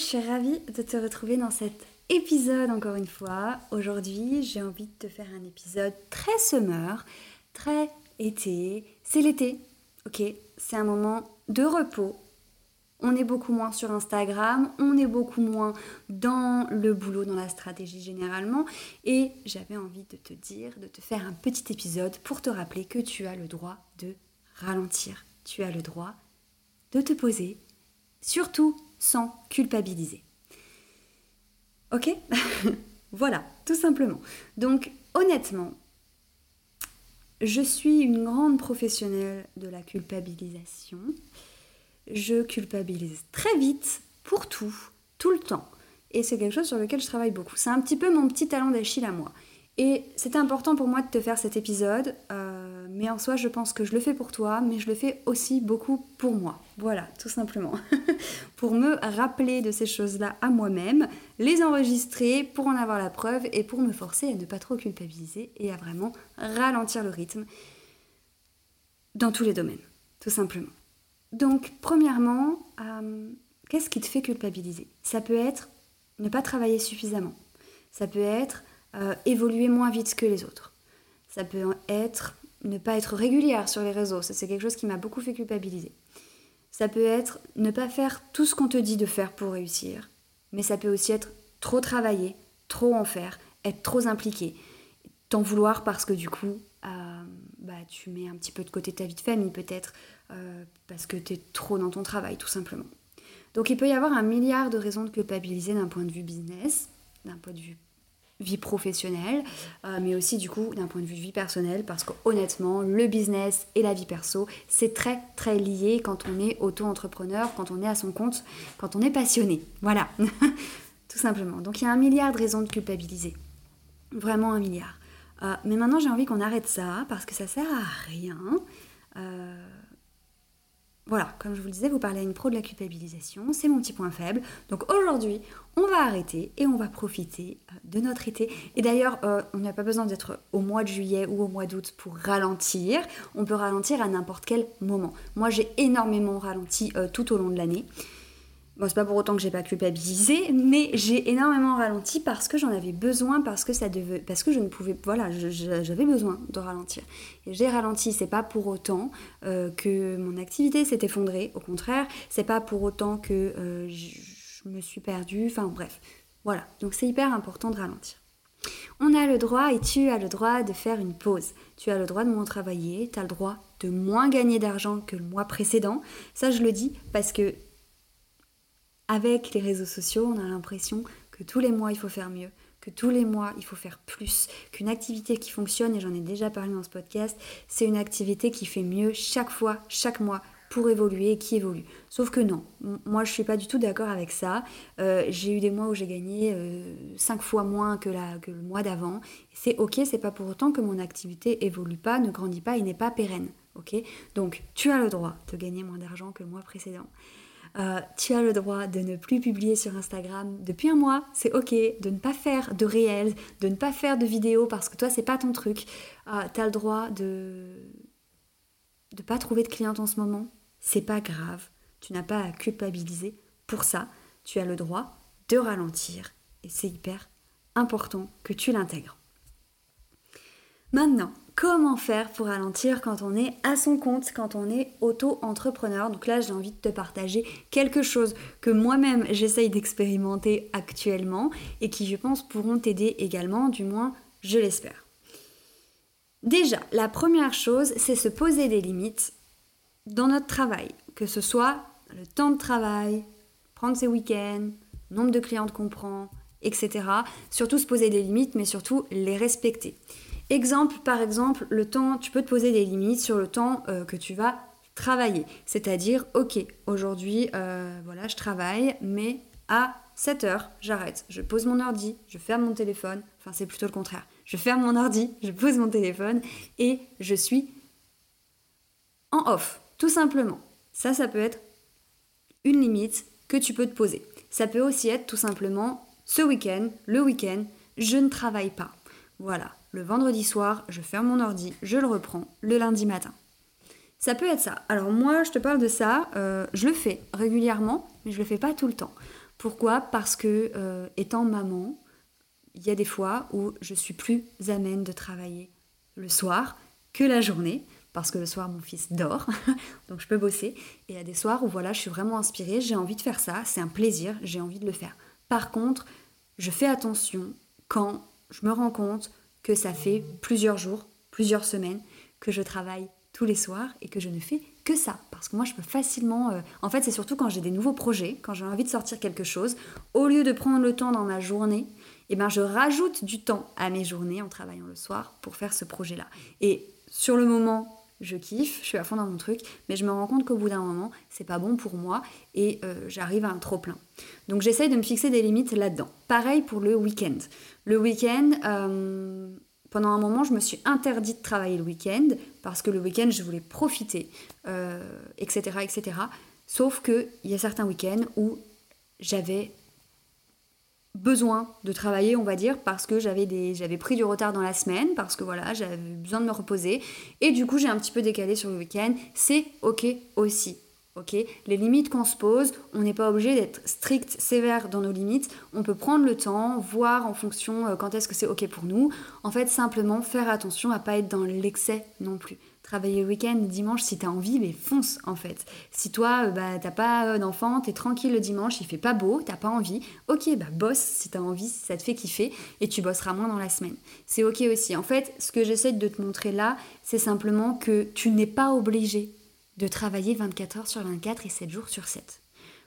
Je suis ravie de te retrouver dans cet épisode encore une fois. Aujourd'hui, j'ai envie de te faire un épisode très semeur, très été. C'est l'été, ok? C'est un moment de repos. On est beaucoup moins sur Instagram, on est beaucoup moins dans le boulot, dans la stratégie généralement. Et j'avais envie de te dire, de te faire un petit épisode pour te rappeler que tu as le droit de ralentir. Tu as le droit de te poser, surtout sans culpabiliser. Ok Voilà, tout simplement. Donc honnêtement, je suis une grande professionnelle de la culpabilisation. Je culpabilise très vite pour tout, tout le temps. Et c'est quelque chose sur lequel je travaille beaucoup. C'est un petit peu mon petit talent d'Achille à moi. Et c'était important pour moi de te faire cet épisode, euh, mais en soi, je pense que je le fais pour toi, mais je le fais aussi beaucoup pour moi. Voilà, tout simplement. pour me rappeler de ces choses-là à moi-même, les enregistrer pour en avoir la preuve et pour me forcer à ne pas trop culpabiliser et à vraiment ralentir le rythme dans tous les domaines, tout simplement. Donc, premièrement, euh, qu'est-ce qui te fait culpabiliser? Ça peut être ne pas travailler suffisamment. Ça peut être euh, évoluer moins vite que les autres. Ça peut être ne pas être régulière sur les réseaux, ça c'est quelque chose qui m'a beaucoup fait culpabiliser. Ça peut être ne pas faire tout ce qu'on te dit de faire pour réussir, mais ça peut aussi être trop travailler, trop en faire, être trop impliqué, t'en vouloir parce que du coup, euh, bah, tu mets un petit peu de côté ta vie de famille peut-être, euh, parce que tu es trop dans ton travail tout simplement. Donc il peut y avoir un milliard de raisons de culpabiliser d'un point de vue business, d'un point de vue vie professionnelle, euh, mais aussi du coup d'un point de vue vie personnelle, parce que honnêtement, le business et la vie perso, c'est très très lié quand on est auto-entrepreneur, quand on est à son compte, quand on est passionné. Voilà, tout simplement. Donc il y a un milliard de raisons de culpabiliser. Vraiment un milliard. Euh, mais maintenant j'ai envie qu'on arrête ça, parce que ça sert à rien. Euh, voilà, comme je vous le disais, vous parlez à une pro de la culpabilisation, c'est mon petit point faible. Donc aujourd'hui, on va arrêter et on va profiter euh, de notre été. Et d'ailleurs, euh, on n'a pas besoin d'être au mois de juillet ou au mois d'août pour ralentir. On peut ralentir à n'importe quel moment. Moi, j'ai énormément ralenti euh, tout au long de l'année. Bon, c'est pas pour autant que j'ai pas culpabilisé, mais j'ai énormément ralenti parce que j'en avais besoin, parce que ça devait, parce que je ne pouvais, voilà, j'avais besoin de ralentir. Et j'ai ralenti. C'est pas pour autant euh, que mon activité s'est effondrée. Au contraire, c'est pas pour autant que euh, je me suis perdue. Enfin bref, voilà. Donc c'est hyper important de ralentir. On a le droit et tu as le droit de faire une pause. Tu as le droit de moins travailler, tu as le droit de moins gagner d'argent que le mois précédent. Ça, je le dis parce que avec les réseaux sociaux, on a l'impression que tous les mois, il faut faire mieux, que tous les mois, il faut faire plus, qu'une activité qui fonctionne, et j'en ai déjà parlé dans ce podcast, c'est une activité qui fait mieux chaque fois, chaque mois, pour évoluer et qui évolue. Sauf que non, moi je suis pas du tout d'accord avec ça. Euh, j'ai eu des mois où j'ai gagné 5 euh, fois moins que, que le mois d'avant. C'est ok, c'est pas pour autant que mon activité évolue pas, ne grandit pas et n'est pas pérenne. Ok? Donc tu as le droit de gagner moins d'argent que le mois précédent. Euh, tu as le droit de ne plus publier sur Instagram depuis un mois, c'est ok, de ne pas faire de réels, de ne pas faire de vidéos parce que toi c'est pas ton truc. Euh, tu as le droit de ne pas trouver de cliente en ce moment, c'est pas grave. Tu n'as pas à culpabiliser pour ça. Tu as le droit de ralentir et c'est hyper important que tu l'intègres. Maintenant, comment faire pour ralentir quand on est à son compte, quand on est auto-entrepreneur. Donc là, j'ai envie de te partager quelque chose que moi-même j'essaye d'expérimenter actuellement et qui, je pense, pourront t'aider également, du moins, je l'espère. Déjà, la première chose, c'est se poser des limites dans notre travail. que ce soit le temps de travail, prendre ses week-ends, nombre de clientes qu'on prend, etc. Surtout se poser des limites, mais surtout les respecter. Exemple, par exemple, le temps, tu peux te poser des limites sur le temps euh, que tu vas travailler. C'est-à-dire, ok, aujourd'hui, euh, voilà, je travaille, mais à 7 heures, j'arrête. Je pose mon ordi, je ferme mon téléphone. Enfin, c'est plutôt le contraire. Je ferme mon ordi, je pose mon téléphone et je suis en off, tout simplement. Ça, ça peut être une limite que tu peux te poser. Ça peut aussi être tout simplement ce week-end, le week-end, je ne travaille pas. Voilà, le vendredi soir, je ferme mon ordi, je le reprends le lundi matin. Ça peut être ça. Alors moi, je te parle de ça, euh, je le fais régulièrement, mais je le fais pas tout le temps. Pourquoi? Parce que euh, étant maman, il y a des fois où je suis plus amène de travailler le soir que la journée parce que le soir mon fils dort, donc je peux bosser. Et il y a des soirs où voilà, je suis vraiment inspirée, j'ai envie de faire ça, c'est un plaisir, j'ai envie de le faire. Par contre, je fais attention quand je me rends compte que ça fait plusieurs jours, plusieurs semaines que je travaille tous les soirs et que je ne fais que ça. Parce que moi, je peux facilement... Euh, en fait, c'est surtout quand j'ai des nouveaux projets, quand j'ai envie de sortir quelque chose, au lieu de prendre le temps dans ma journée, eh ben, je rajoute du temps à mes journées en travaillant le soir pour faire ce projet-là. Et sur le moment, je kiffe, je suis à fond dans mon truc, mais je me rends compte qu'au bout d'un moment, c'est pas bon pour moi et euh, j'arrive à un trop plein. Donc j'essaye de me fixer des limites là-dedans. Pareil pour le week-end. Le week-end, euh, pendant un moment, je me suis interdit de travailler le week-end parce que le week-end, je voulais profiter, etc., euh, etc. Sauf qu'il y a certains week-ends où j'avais besoin de travailler, on va dire, parce que j'avais des j'avais pris du retard dans la semaine, parce que voilà, j'avais besoin de me reposer, et du coup j'ai un petit peu décalé sur le week-end. C'est ok aussi. Ok, les limites qu'on se pose, on n'est pas obligé d'être strict, sévère dans nos limites. On peut prendre le temps, voir en fonction euh, quand est-ce que c'est ok pour nous. En fait, simplement faire attention à pas être dans l'excès non plus travailler le week-end, dimanche, si tu as envie, mais fonce en fait. Si toi, euh, bah, t'as pas euh, d'enfant, t'es tranquille le dimanche, il fait pas beau, t'as pas envie, ok, bah bosse si t'as envie, si ça te fait kiffer, et tu bosseras moins dans la semaine. C'est ok aussi. En fait, ce que j'essaie de te montrer là, c'est simplement que tu n'es pas obligé de travailler 24 heures sur 24 et 7 jours sur 7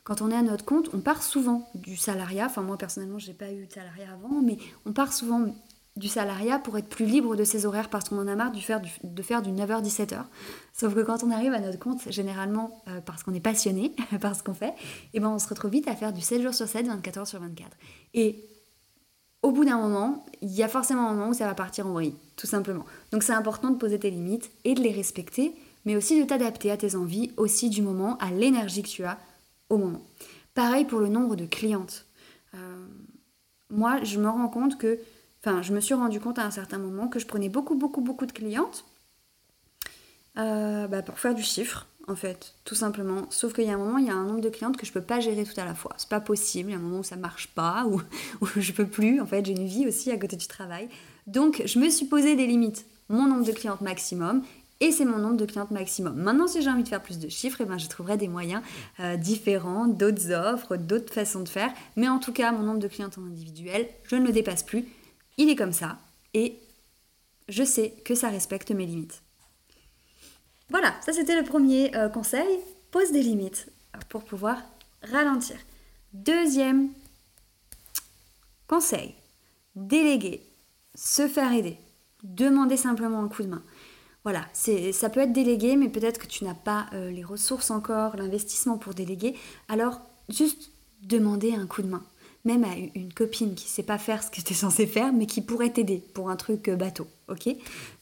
quand on est à notre compte, on part souvent du salariat. Enfin, moi personnellement, j'ai pas eu de salariat avant, mais on part souvent du salariat pour être plus libre de ses horaires parce qu'on en a marre de faire du, du 9h-17h. Sauf que quand on arrive à notre compte, généralement euh, parce qu'on est passionné par ce qu'on fait, et eh ben on se retrouve vite à faire du 7 jours sur 7, 24 heures sur 24. Et au bout d'un moment, il y a forcément un moment où ça va partir en vrille, tout simplement. Donc c'est important de poser tes limites et de les respecter, mais aussi de t'adapter à tes envies, aussi du moment, à l'énergie que tu as au moment. Pareil pour le nombre de clientes. Euh, moi, je me rends compte que Enfin, je me suis rendu compte à un certain moment que je prenais beaucoup, beaucoup, beaucoup de clientes euh, bah, pour faire du chiffre, en fait, tout simplement. Sauf qu'il y a un moment, il y a un nombre de clientes que je peux pas gérer tout à la fois. C'est pas possible. Il y a un moment où ça marche pas, où, où je peux plus. En fait, j'ai une vie aussi à côté du travail. Donc, je me suis posé des limites. Mon nombre de clientes maximum et c'est mon nombre de clientes maximum. Maintenant, si j'ai envie de faire plus de chiffres, eh ben, je trouverai des moyens euh, différents, d'autres offres, d'autres façons de faire. Mais en tout cas, mon nombre de clientes en individuel, je ne le dépasse plus il est comme ça et je sais que ça respecte mes limites. Voilà, ça c'était le premier euh, conseil, pose des limites pour pouvoir ralentir. Deuxième conseil, déléguer, se faire aider, demander simplement un coup de main. Voilà, ça peut être délégué, mais peut-être que tu n'as pas euh, les ressources encore, l'investissement pour déléguer. Alors, juste demander un coup de main même à une copine qui sait pas faire ce que tu es censé faire, mais qui pourrait t'aider pour un truc euh, bateau, ok?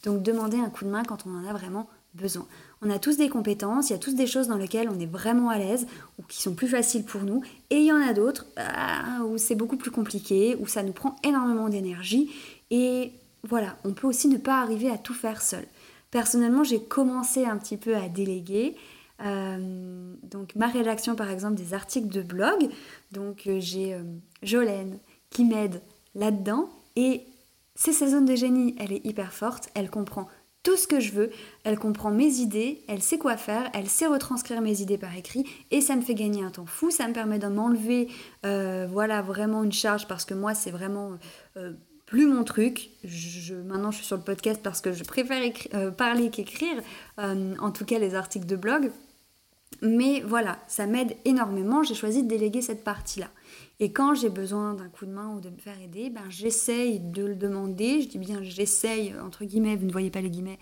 Donc demander un coup de main quand on en a vraiment besoin. On a tous des compétences, il y a tous des choses dans lesquelles on est vraiment à l'aise ou qui sont plus faciles pour nous, et il y en a d'autres ah, où c'est beaucoup plus compliqué, où ça nous prend énormément d'énergie, et voilà, on peut aussi ne pas arriver à tout faire seul. Personnellement, j'ai commencé un petit peu à déléguer, euh, donc ma rédaction par exemple des articles de blog. Donc euh, j'ai euh, Jolène qui m'aide là-dedans. Et c'est sa zone de génie, elle est hyper forte, elle comprend tout ce que je veux, elle comprend mes idées, elle sait quoi faire, elle sait retranscrire mes idées par écrit. Et ça me fait gagner un temps fou, ça me permet de m'enlever voilà vraiment une charge parce que moi c'est vraiment plus mon truc. Maintenant je suis sur le podcast parce que je préfère parler qu'écrire, en tout cas les articles de blog. Mais voilà, ça m'aide énormément. J'ai choisi de déléguer cette partie-là. Et quand j'ai besoin d'un coup de main ou de me faire aider, ben j'essaye de le demander. Je dis bien j'essaye, entre guillemets, vous ne voyez pas les guillemets,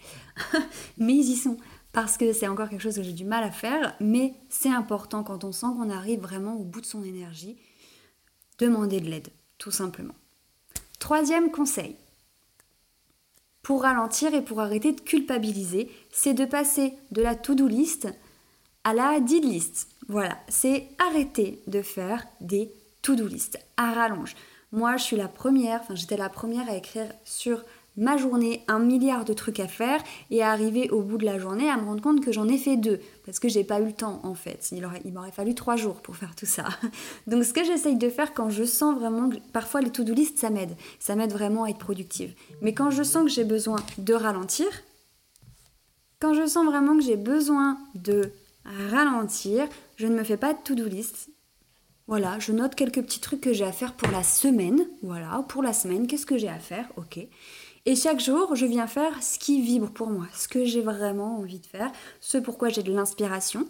mais ils y sont. Parce que c'est encore quelque chose que j'ai du mal à faire, mais c'est important quand on sent qu'on arrive vraiment au bout de son énergie, demander de l'aide, tout simplement. Troisième conseil, pour ralentir et pour arrêter de culpabiliser, c'est de passer de la to-do list à la did list. Voilà, c'est arrêter de faire des to-do list à rallonge. Moi, je suis la première, enfin j'étais la première à écrire sur ma journée un milliard de trucs à faire et à arriver au bout de la journée à me rendre compte que j'en ai fait deux parce que j'ai pas eu le temps en fait. Il, m'aurait fallu trois jours pour faire tout ça. Donc ce que j'essaye de faire quand je sens vraiment que parfois les to-do list ça m'aide, ça m'aide vraiment à être productive. Mais quand je sens que j'ai besoin de ralentir, quand je sens vraiment que j'ai besoin de ralentir, je ne me fais pas de to-do list. Voilà, je note quelques petits trucs que j'ai à faire pour la semaine. Voilà, pour la semaine, qu'est-ce que j'ai à faire? Ok. Et chaque jour, je viens faire ce qui vibre pour moi, ce que j'ai vraiment envie de faire, ce pourquoi j'ai de l'inspiration.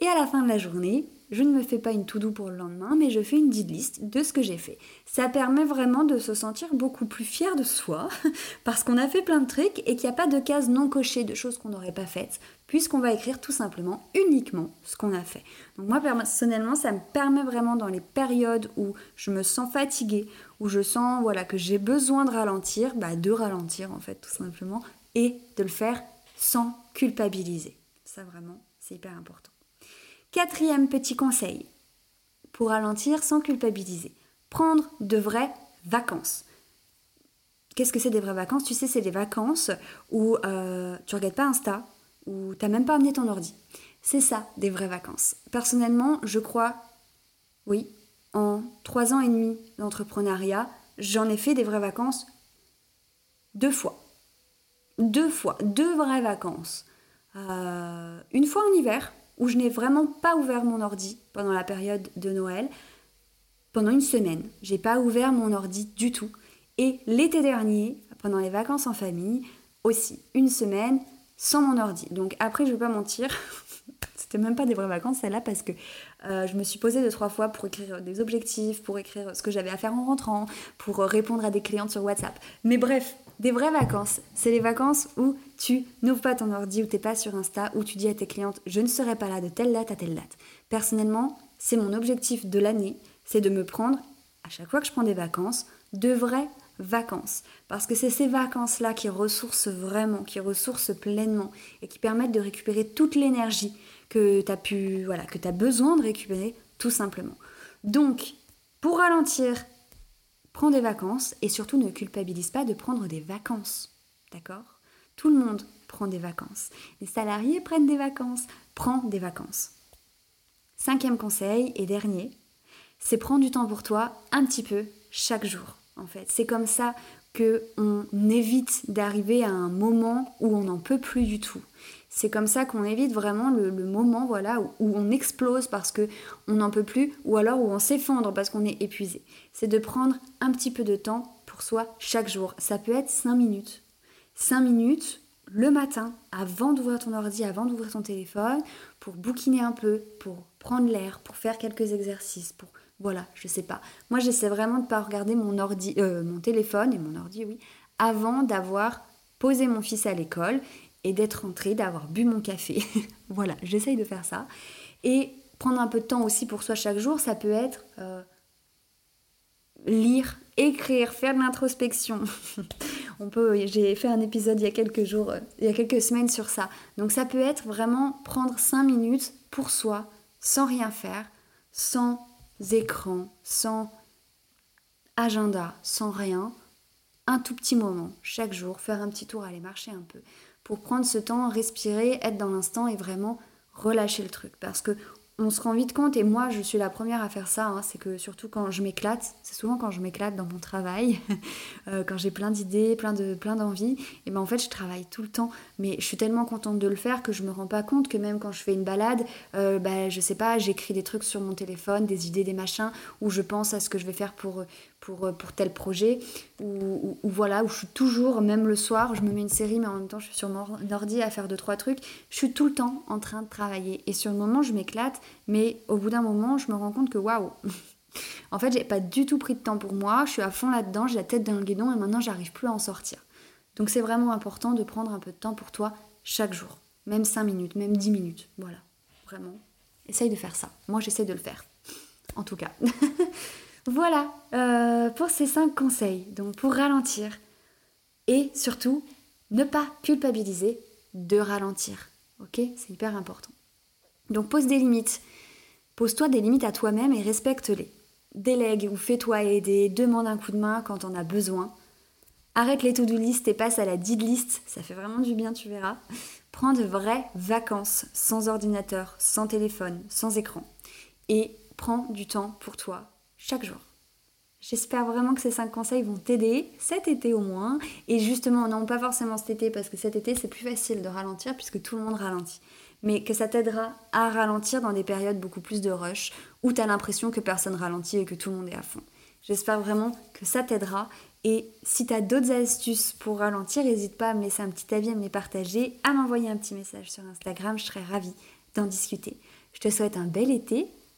Et à la fin de la journée, je ne me fais pas une to-do pour le lendemain, mais je fais une did list de ce que j'ai fait. Ça permet vraiment de se sentir beaucoup plus fier de soi, parce qu'on a fait plein de trucs et qu'il n'y a pas de cases non cochées de choses qu'on n'aurait pas faites, puisqu'on va écrire tout simplement uniquement ce qu'on a fait. Donc moi personnellement, ça me permet vraiment dans les périodes où je me sens fatiguée, où je sens voilà que j'ai besoin de ralentir, bah, de ralentir en fait tout simplement, et de le faire sans culpabiliser. Ça vraiment, c'est hyper important. Quatrième petit conseil pour ralentir sans culpabiliser. Prendre de vraies vacances. Qu'est-ce que c'est des vraies vacances? Tu sais, c'est des vacances où euh, tu regardes pas Insta, où tu n'as même pas amené ton ordi. C'est ça, des vraies vacances. Personnellement, je crois, oui, en trois ans et demi d'entrepreneuriat, j'en ai fait des vraies vacances deux fois. Deux fois, deux vraies vacances. Euh, une fois en hiver, où je n'ai vraiment pas ouvert mon ordi pendant la période de Noël. Pendant une semaine, j'ai pas ouvert mon ordi du tout. Et l'été dernier, pendant les vacances en famille, aussi une semaine sans mon ordi. Donc après, je vais pas mentir, c'était même pas des vraies vacances celle-là parce que euh, je me suis posée deux trois fois pour écrire des objectifs, pour écrire ce que j'avais à faire en rentrant, pour répondre à des clientes sur WhatsApp. Mais bref, des vraies vacances, c'est les vacances où tu n'ouvres pas ton ordi, où tu n'es pas sur Insta, où tu dis à tes clientes je ne serai pas là de telle date à telle date. Personnellement, c'est mon objectif de l'année, c'est de me prendre, à chaque fois que je prends des vacances, de vraies vacances. Parce que c'est ces vacances-là qui ressourcent vraiment, qui ressourcent pleinement et qui permettent de récupérer toute l'énergie que tu pu, voilà, que tu as besoin de récupérer tout simplement. Donc, pour ralentir Prends des vacances et surtout ne culpabilise pas de prendre des vacances. D'accord? Tout le monde prend des vacances. Les salariés prennent des vacances. Prends des vacances. Cinquième conseil et dernier, c'est prendre du temps pour toi un petit peu chaque jour. En fait, c'est comme ça que on évite d'arriver à un moment où on n'en peut plus du tout. C'est comme ça qu'on évite vraiment le, moment voilà, où, on explose parce qu'on n'en peut plus ou alors où on s'effondre parce qu'on est épuisé. C'est de prendre un petit peu de temps pour soi chaque jour. Ça peut être 5 minutes. 5 minutes le matin avant d'ouvrir ton ordi, avant d'ouvrir ton téléphone, pour bouquiner un peu, pour prendre l'air, pour faire quelques exercices, pour voilà, je sais pas. Moi, j'essaie vraiment de ne pas regarder mon ordi, euh, mon téléphone et mon ordi, oui, avant d'avoir posé mon fils à l'école et d'être rentrée, d'avoir bu mon café. voilà, j'essaye de faire ça. Et prendre un peu de temps aussi pour soi chaque jour, ça peut être euh, lire, écrire, faire de l'introspection. On peut, j'ai fait un épisode il y a quelques jours, euh, il y a quelques semaines sur ça. Donc ça peut être vraiment prendre 5 minutes pour soi, sans rien faire, sans écran, sans agenda, sans rien, un tout petit moment chaque jour, faire un petit tour, aller marcher un peu, pour prendre ce temps, respirer, être dans l'instant et vraiment relâcher le truc. Parce que on se rend vite compte, et moi je suis la première à faire ça, hein, c'est que surtout quand je m'éclate, c'est souvent quand je m'éclate dans mon travail, euh, quand j'ai plein d'idées, plein de plein d'envies, et ben en fait je travaille tout le temps, mais je suis tellement contente de le faire que je me rends pas compte que même quand je fais une balade, euh, bah, je sais pas, j'écris des trucs sur mon téléphone, des idées, des machins, ou je pense à ce que je vais faire pour, pour, euh, pour tel projet, ou, voilà, où je suis toujours, même le soir, je me mets une série, mais en même temps, je suis sur mon ordi à faire deux, trois trucs. Je suis tout le temps en train de travailler. Et sur le moment, je m'éclate, mais au bout d'un moment, je me rends compte que waouh! en fait, j'ai pas du tout pris de temps pour moi, je suis à fond là-dedans, j'ai la tête dans le guidon et maintenant, j'arrive plus à en sortir. Donc, c'est vraiment important de prendre un peu de temps pour toi chaque jour, même 5 minutes, même 10 minutes. Voilà, vraiment. Essaye de faire ça. Moi, j'essaie de le faire. En tout cas. Voilà euh, pour ces 5 conseils. Donc pour ralentir et surtout ne pas culpabiliser de ralentir. Ok? C'est hyper important. Donc pose des limites. Pose-toi des limites à toi-même et respecte-les. Délègue ou fais-toi aider, demande un coup de main quand on a besoin. Arrête les to-do list et passe à la did list, ça fait vraiment du bien, tu verras. Prends de vraies vacances, sans ordinateur, sans téléphone, sans écran. Et prends du temps pour toi, chaque jour. J'espère vraiment que ces 5 conseils vont t'aider cet été au moins. Et justement, non pas forcément cet été, parce que cet été c'est plus facile de ralentir puisque tout le monde ralentit. Mais que ça t'aidera à ralentir dans des périodes beaucoup plus de rush où tu as l'impression que personne ralentit et que tout le monde est à fond. J'espère vraiment que ça t'aidera. Et si tu as d'autres astuces pour ralentir, n'hésite pas à me laisser un petit avis, à me les partager, à m'envoyer un petit message sur Instagram. Je serai ravie d'en discuter. Je te souhaite un bel été